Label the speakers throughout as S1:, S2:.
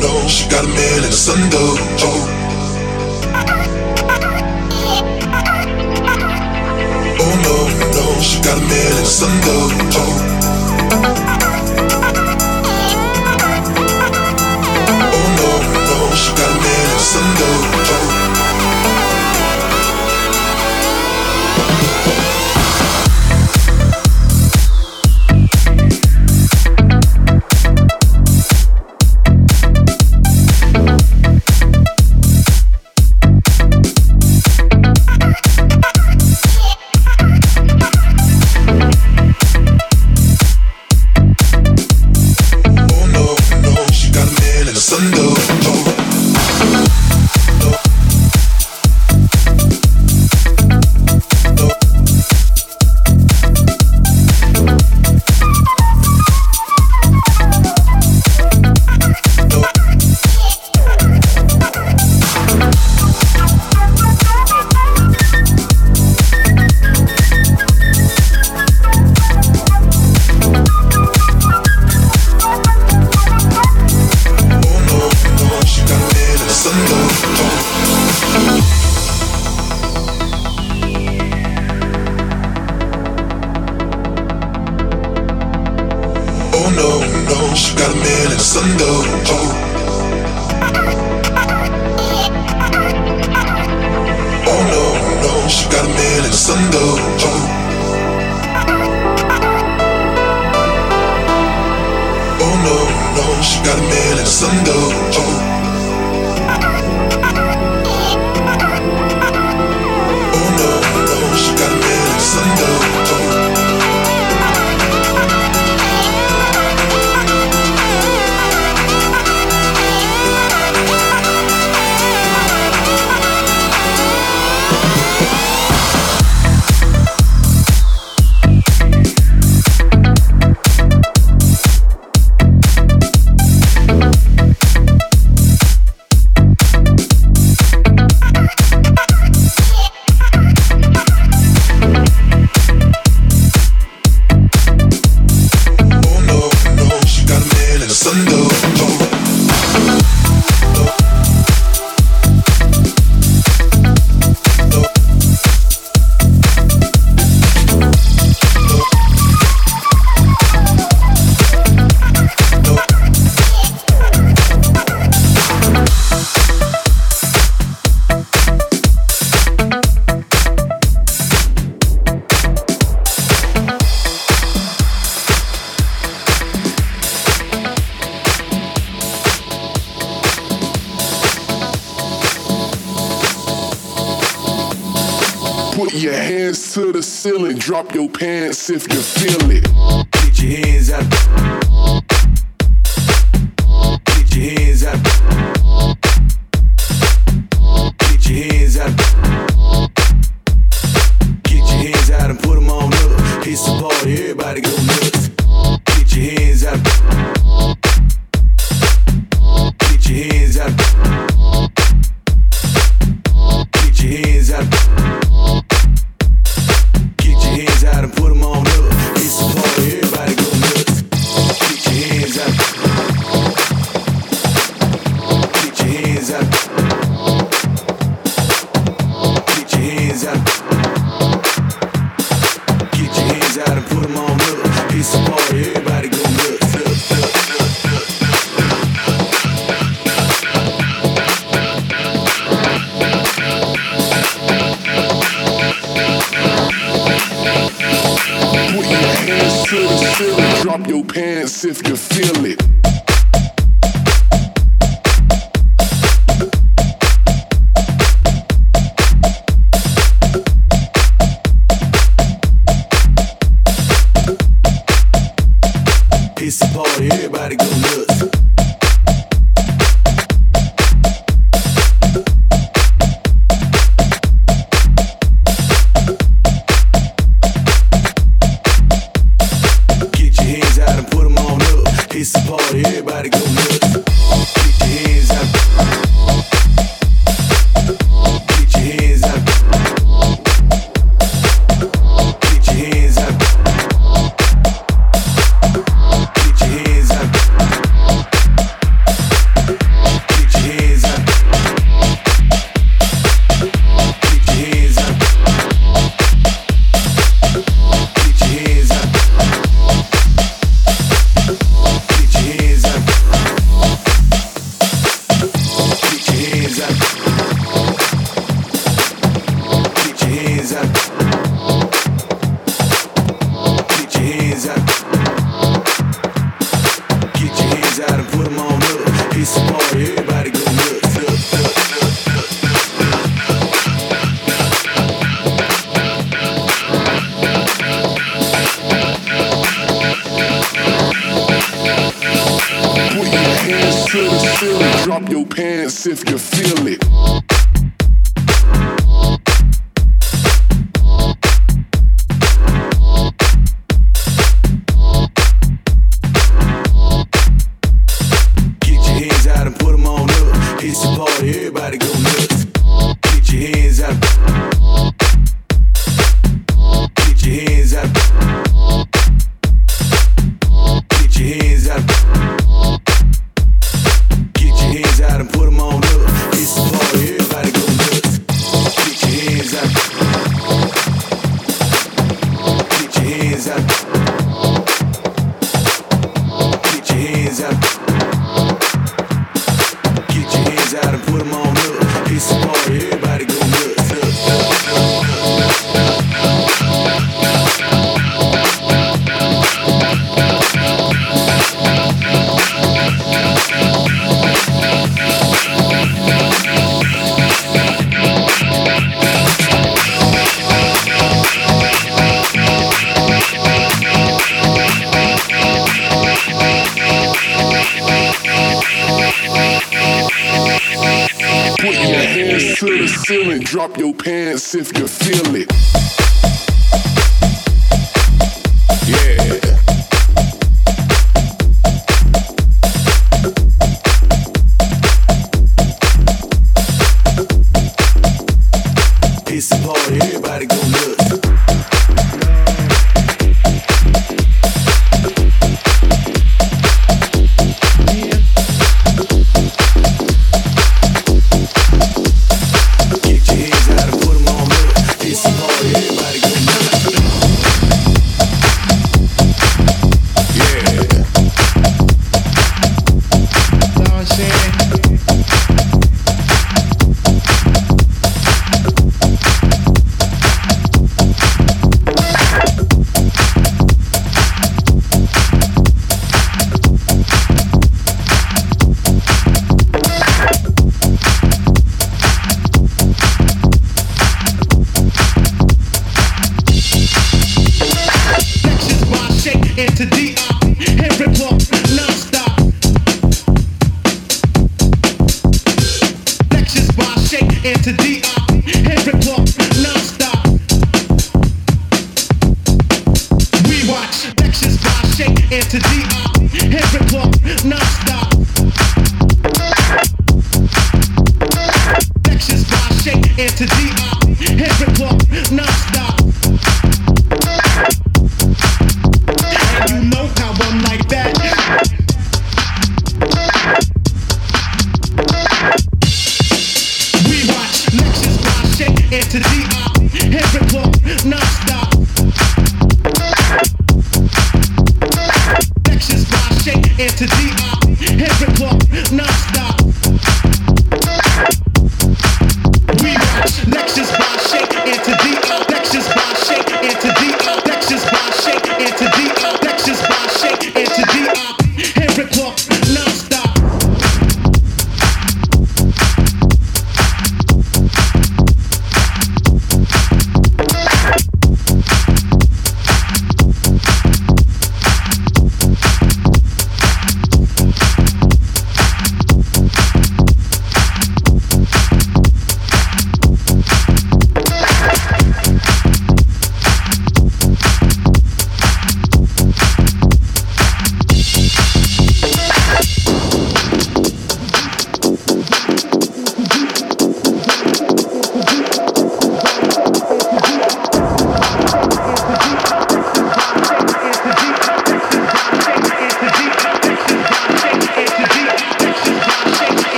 S1: no. She got a man and though. Oh. Oh no, no, she got a man in the sun though. Oh. Oh no, no, she got a man in the sun
S2: though. if you're feel it. Drop your pants if you feel it.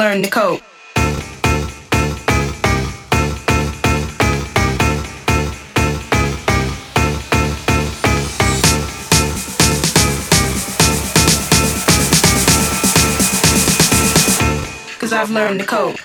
S3: Learned to cope. Cause I've learned to cope.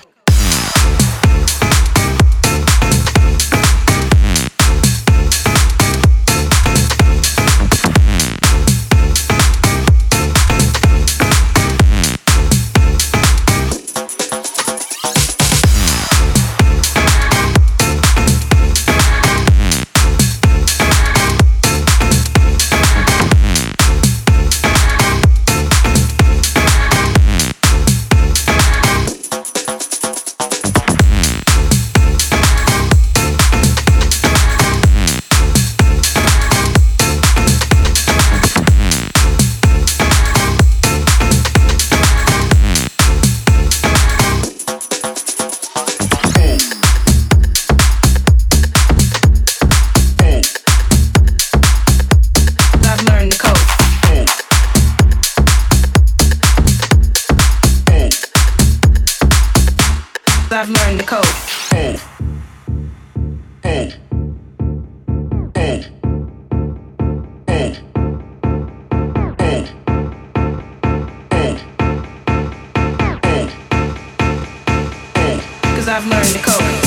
S3: I've learned to cope.